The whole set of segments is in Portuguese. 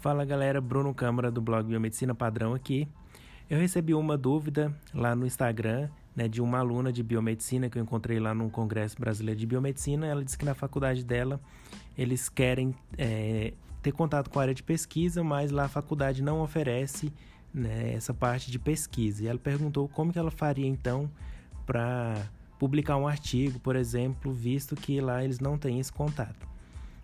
Fala galera, Bruno Câmara do blog Biomedicina Padrão aqui. Eu recebi uma dúvida lá no Instagram né, de uma aluna de biomedicina que eu encontrei lá no Congresso Brasileiro de Biomedicina. Ela disse que na faculdade dela eles querem é, ter contato com a área de pesquisa, mas lá a faculdade não oferece né, essa parte de pesquisa. E ela perguntou como que ela faria então para publicar um artigo, por exemplo, visto que lá eles não têm esse contato.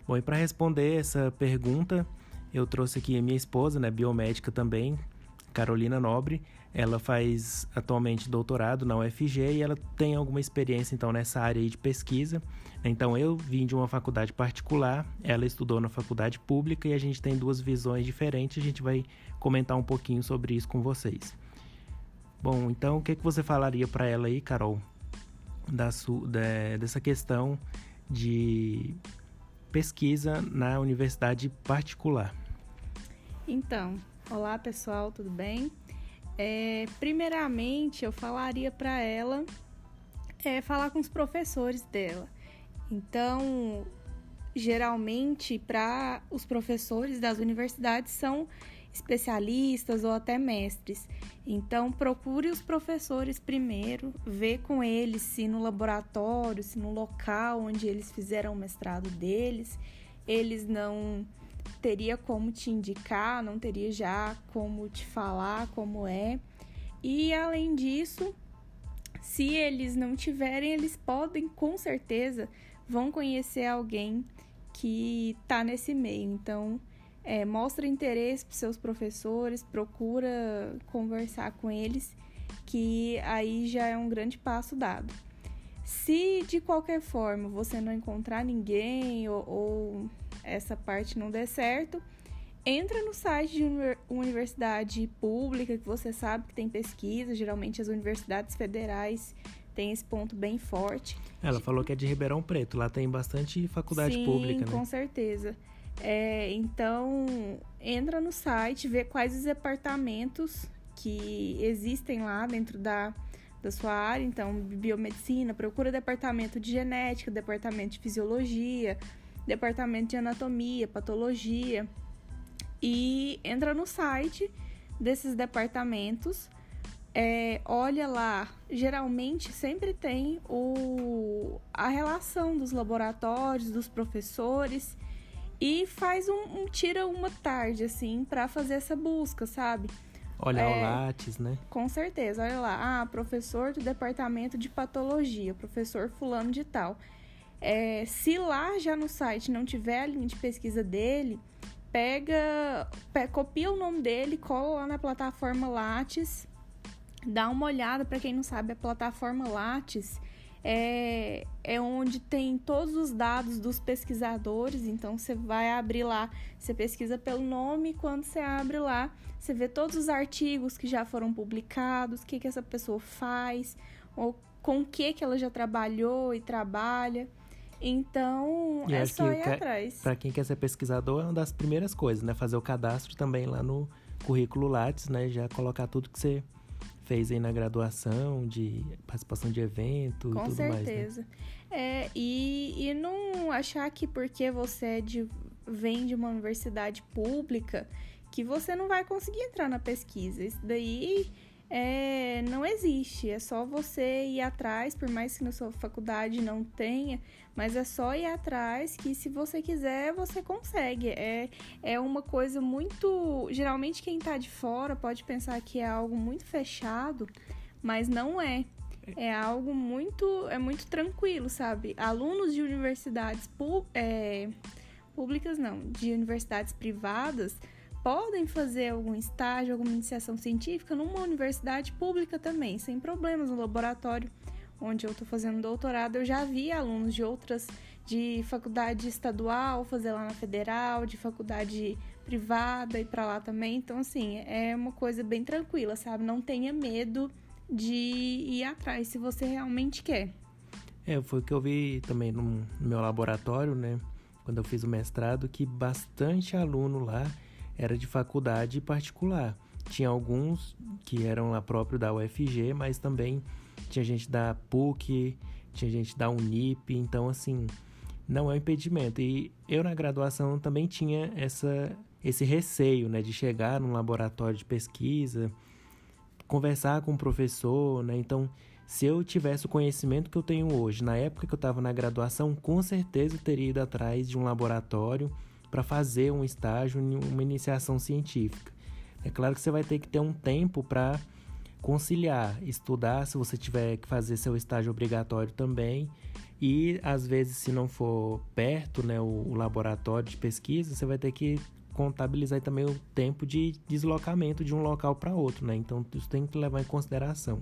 Bom, e para responder essa pergunta, eu trouxe aqui a minha esposa, né, biomédica também, Carolina Nobre. Ela faz atualmente doutorado na UFG e ela tem alguma experiência então nessa área de pesquisa. Então eu vim de uma faculdade particular, ela estudou na faculdade pública e a gente tem duas visões diferentes. A gente vai comentar um pouquinho sobre isso com vocês. Bom, então o que, que você falaria para ela aí, Carol, da de, dessa questão de pesquisa na universidade particular. Então, olá pessoal, tudo bem? É, primeiramente, eu falaria para ela é, falar com os professores dela. Então, geralmente, para os professores das universidades são especialistas ou até mestres. Então, procure os professores primeiro, vê com eles se no laboratório, se no local onde eles fizeram o mestrado deles, eles não teria como te indicar, não teria já como te falar como é. E além disso, se eles não tiverem, eles podem com certeza vão conhecer alguém que está nesse meio. Então, é, mostra interesse para seus professores, procura conversar com eles, que aí já é um grande passo dado. Se de qualquer forma você não encontrar ninguém ou, ou essa parte não der certo, entra no site de universidade pública que você sabe que tem pesquisa, geralmente as universidades federais têm esse ponto bem forte. Ela falou que é de Ribeirão Preto, lá tem bastante faculdade Sim, pública, né? com certeza. É, então, entra no site, vê quais os departamentos que existem lá dentro da, da sua área. Então, biomedicina, procura departamento de genética, departamento de fisiologia, departamento de anatomia, patologia. E entra no site desses departamentos. É, olha lá, geralmente sempre tem o, a relação dos laboratórios, dos professores e faz um, um tira uma tarde assim para fazer essa busca, sabe? Olhar é, o Lattes, né? Com certeza, olha lá, ah, professor do departamento de patologia, professor fulano de tal. É, se lá já no site não tiver a linha de pesquisa dele, pega, pega copia o nome dele, cola lá na plataforma Lattes, dá uma olhada para quem não sabe a plataforma Lattes é, é onde tem todos os dados dos pesquisadores. Então você vai abrir lá, você pesquisa pelo nome, e quando você abre lá, você vê todos os artigos que já foram publicados, o que, que essa pessoa faz, ou com o que, que ela já trabalhou e trabalha. Então, e é só ir atrás. Para quem quer ser pesquisador, é uma das primeiras coisas, né? Fazer o cadastro também lá no currículo Lattes, né? Já colocar tudo que você fez aí na graduação, de participação de evento Com e tudo certeza. mais. Né? É, e, e não achar que porque você é de, vem de uma universidade pública que você não vai conseguir entrar na pesquisa. Isso daí é, não existe. É só você ir atrás, por mais que na sua faculdade não tenha, mas é só ir atrás que se você quiser, você consegue. É, é uma coisa muito. Geralmente quem tá de fora pode pensar que é algo muito fechado, mas não é. É algo muito. É muito tranquilo, sabe? Alunos de universidades é, públicas, não, de universidades privadas podem fazer algum estágio, alguma iniciação científica numa universidade pública também, sem problemas. No laboratório onde eu estou fazendo doutorado, eu já vi alunos de outras, de faculdade estadual, fazer lá na federal, de faculdade privada e para lá também. Então, assim, é uma coisa bem tranquila, sabe? Não tenha medo de ir atrás se você realmente quer. É, foi o que eu vi também no, meu laboratório, né? Quando eu fiz o mestrado, que bastante aluno lá era de faculdade particular. Tinha alguns que eram lá próprio da UFG, mas também tinha gente da PUC, tinha gente da Unip, então assim, não é um impedimento. E eu na graduação também tinha essa esse receio, né, de chegar num laboratório de pesquisa, conversar com o professor, né? Então, se eu tivesse o conhecimento que eu tenho hoje, na época que eu estava na graduação, com certeza eu teria ido atrás de um laboratório para fazer um estágio, uma iniciação científica. É claro que você vai ter que ter um tempo para conciliar, estudar se você tiver que fazer seu estágio obrigatório também. E às vezes, se não for perto, né, o, o laboratório de pesquisa, você vai ter que contabilizar também o tempo de deslocamento de um local para outro, né? Então isso tem que levar em consideração.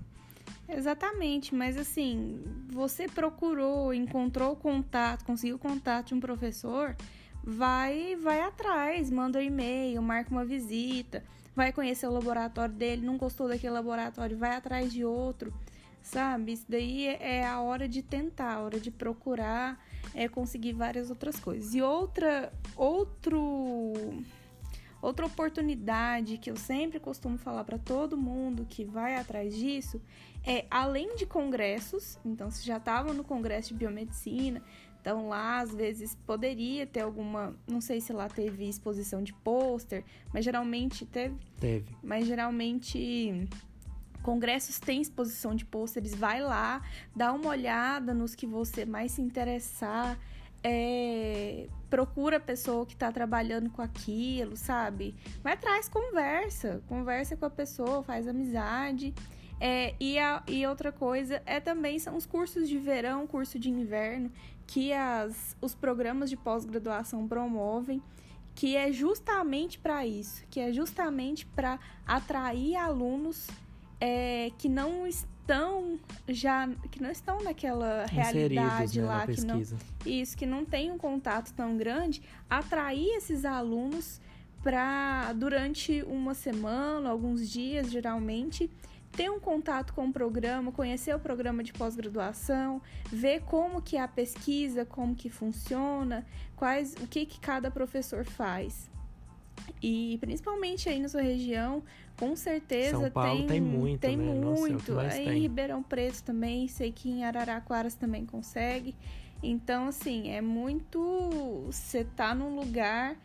Exatamente, mas assim, você procurou, encontrou contato, conseguiu contato de um professor, vai, vai atrás, manda um e-mail, marca uma visita, vai conhecer o laboratório dele, não gostou daquele laboratório, vai atrás de outro, sabe? Isso daí é a hora de tentar, a hora de procurar, é conseguir várias outras coisas. E outra, outro Outra oportunidade que eu sempre costumo falar para todo mundo que vai atrás disso é além de congressos, então se já estava no congresso de biomedicina, então lá às vezes poderia ter alguma, não sei se lá teve exposição de pôster, mas geralmente teve. Teve. Mas geralmente congressos têm exposição de pôsteres, vai lá, dá uma olhada nos que você mais se interessar é, procura a pessoa que está trabalhando com aquilo, sabe? Vai atrás, conversa, conversa com a pessoa, faz amizade. É, e, a, e outra coisa é também são os cursos de verão, curso de inverno, que as, os programas de pós-graduação promovem, que é justamente para isso, que é justamente para atrair alunos é, que não estão já que não estão naquela realidade né, lá que não isso que não tem um contato tão grande atrair esses alunos para durante uma semana alguns dias geralmente ter um contato com o programa, conhecer o programa de pós-graduação, ver como que é a pesquisa, como que funciona, quais o que que cada professor faz. E principalmente aí na sua região, com certeza São Paulo tem, tem muito, tem né? muito. Nossa, aí tem. em Ribeirão Preto também, sei que em Araraquaras também consegue. Então, assim, é muito. Você tá num lugar,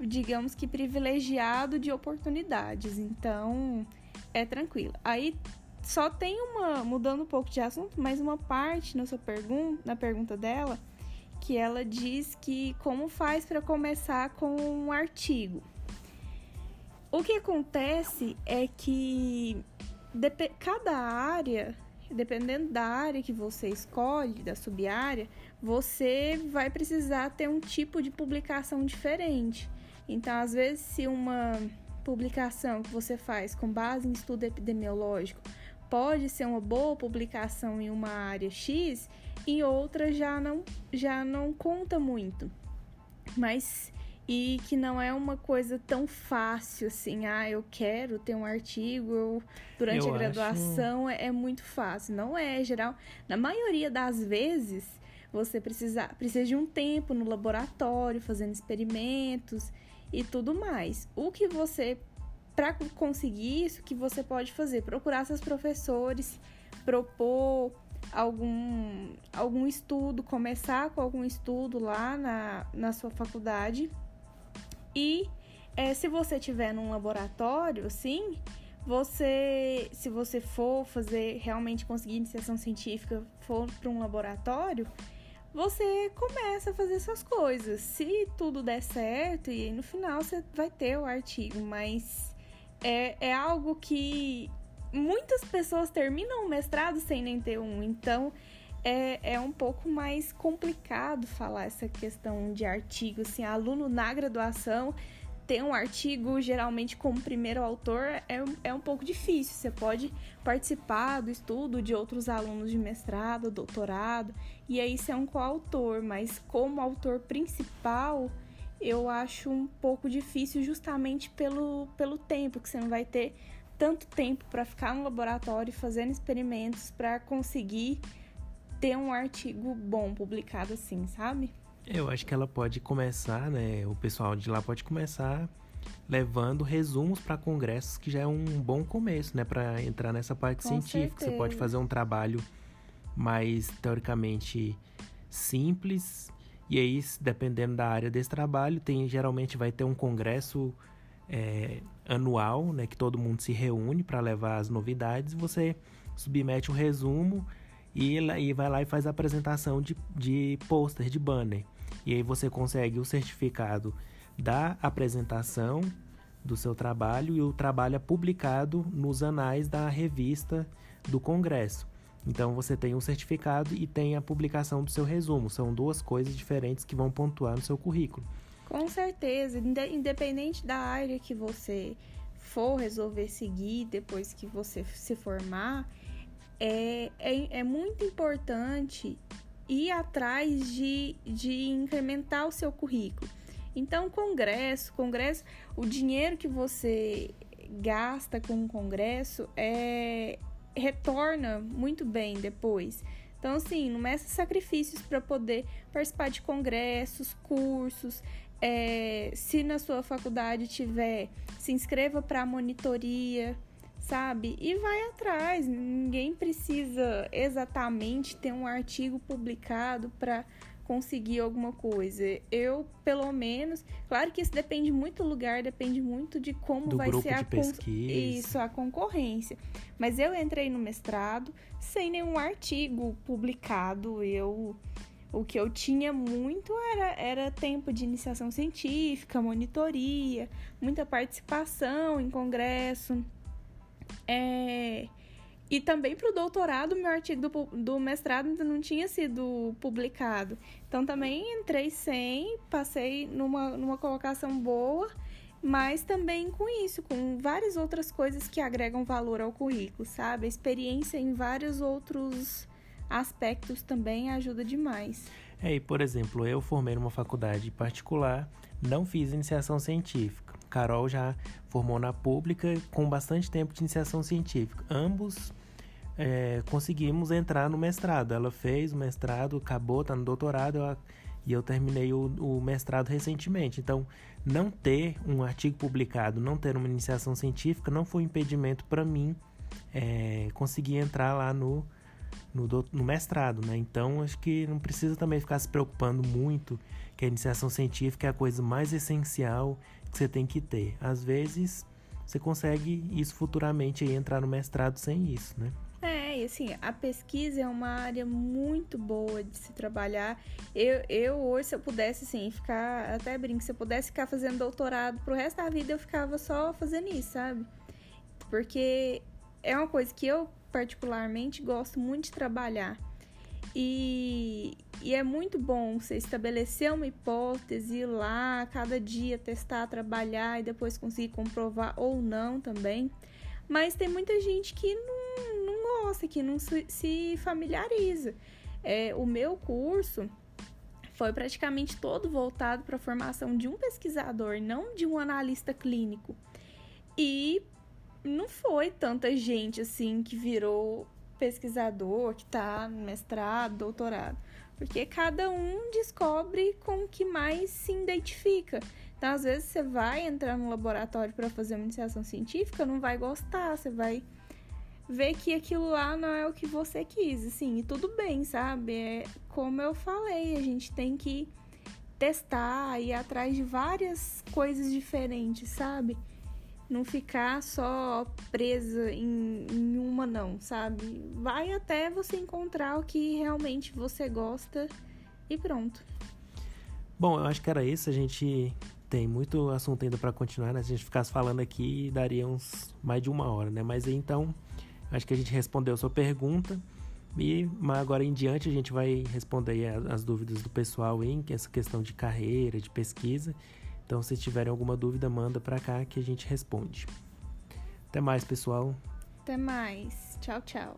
digamos que privilegiado de oportunidades. Então, é tranquilo. Aí só tem uma. Mudando um pouco de assunto, mas uma parte na sua pergunta, na pergunta dela, que ela diz que como faz para começar com um artigo. O que acontece é que cada área, dependendo da área que você escolhe, da sub-área, você vai precisar ter um tipo de publicação diferente. Então, às vezes, se uma publicação que você faz com base em estudo epidemiológico pode ser uma boa publicação em uma área X, em outra já não, já não conta muito. Mas e que não é uma coisa tão fácil assim, ah, eu quero ter um artigo eu, durante eu a graduação acho... é, é, muito fácil. Não é, geral. Na maioria das vezes, você precisa, precisa de um tempo no laboratório, fazendo experimentos e tudo mais. O que você, para conseguir isso, que você pode fazer? Procurar seus professores, propor algum, algum estudo, começar com algum estudo lá na, na sua faculdade e é, se você tiver num laboratório, assim, você, se você for fazer realmente conseguir iniciação científica, for para um laboratório, você começa a fazer suas coisas. Se tudo der certo, e no final você vai ter o artigo, mas é, é algo que muitas pessoas terminam o mestrado sem nem ter um, então é, é um pouco mais complicado falar essa questão de artigo. Assim, aluno na graduação ter um artigo geralmente como primeiro autor é, é um pouco difícil. Você pode participar do estudo de outros alunos de mestrado, doutorado, e aí ser um coautor, mas como autor principal, eu acho um pouco difícil justamente pelo, pelo tempo, que você não vai ter tanto tempo para ficar no laboratório fazendo experimentos para conseguir ter um artigo bom publicado assim, sabe? Eu acho que ela pode começar, né? O pessoal de lá pode começar levando resumos para congressos, que já é um bom começo, né? Para entrar nessa parte Com científica. Certeza. Você pode fazer um trabalho mais teoricamente simples E aí, dependendo da área desse trabalho, tem geralmente vai ter um congresso é, anual, né, que todo mundo se reúne para levar as novidades. Você submete um resumo e, e vai lá e faz a apresentação de, de pôster, de banner. E aí você consegue o certificado da apresentação do seu trabalho e o trabalho é publicado nos anais da revista do Congresso. Então você tem um certificado e tem a publicação do seu resumo. São duas coisas diferentes que vão pontuar no seu currículo. Com certeza, independente da área que você for resolver seguir depois que você se formar, é, é, é muito importante ir atrás de, de incrementar o seu currículo. Então, congresso, congresso, o dinheiro que você gasta com o congresso é retorna muito bem depois. Então, assim, não meça sacrifícios para poder participar de congressos, cursos. É, se na sua faculdade tiver, se inscreva para monitoria, sabe? E vai atrás. Ninguém precisa exatamente ter um artigo publicado para conseguir alguma coisa. Eu, pelo menos, claro que isso depende muito do lugar, depende muito de como do vai ser a isso, a concorrência. Mas eu entrei no mestrado sem nenhum artigo publicado. Eu o que eu tinha muito era, era tempo de iniciação científica, monitoria, muita participação em congresso. É, e também para o doutorado, meu artigo do, do mestrado ainda não tinha sido publicado. Então também entrei sem, passei numa, numa colocação boa, mas também com isso, com várias outras coisas que agregam valor ao currículo, sabe? A experiência em vários outros aspectos também ajuda demais. É, e por exemplo, eu formei numa faculdade particular, não fiz iniciação científica. Carol já formou na pública com bastante tempo de iniciação científica. Ambos é, conseguimos entrar no mestrado. Ela fez o mestrado, acabou, está no doutorado eu, e eu terminei o, o, mestrado recentemente. Então, não ter um artigo publicado, não ter uma iniciação científica, não foi um impedimento para mim é, conseguir entrar lá no, no, no, mestrado, né? Então, acho que não precisa também ficar se preocupando muito que a iniciação científica é a coisa mais essencial que você tem que ter. Às vezes, você consegue isso futuramente aí, entrar no mestrado sem isso, né? É, e assim, a pesquisa é uma área muito boa de se trabalhar. Eu, eu hoje, se eu pudesse, assim, ficar, até brinco, se eu pudesse ficar fazendo doutorado pro resto da vida, eu ficava só fazendo isso, sabe? Porque é uma coisa que eu, particularmente, gosto muito de trabalhar. E, e é muito bom você estabelecer uma hipótese, ir lá, cada dia testar, trabalhar e depois conseguir comprovar ou não também. Mas tem muita gente que não, não gosta, que não se familiariza. É, o meu curso foi praticamente todo voltado para a formação de um pesquisador, não de um analista clínico. E não foi tanta gente assim que virou pesquisador, que está no mestrado, doutorado, porque cada um descobre com o que mais se identifica. Então, às vezes, você vai entrar no laboratório para fazer uma iniciação científica, não vai gostar, você vai ver que aquilo lá não é o que você quis, assim, e tudo bem, sabe? É como eu falei, a gente tem que testar, ir atrás de várias coisas diferentes, sabe? Não ficar só presa em, em uma, não, sabe? Vai até você encontrar o que realmente você gosta e pronto. Bom, eu acho que era isso. A gente tem muito assunto ainda para continuar, né? Se a gente ficasse falando aqui, daria uns mais de uma hora, né? Mas então, acho que a gente respondeu a sua pergunta. E agora em diante a gente vai responder as dúvidas do pessoal em essa questão de carreira, de pesquisa. Então, se tiverem alguma dúvida, manda para cá que a gente responde. Até mais, pessoal. Até mais. Tchau, tchau.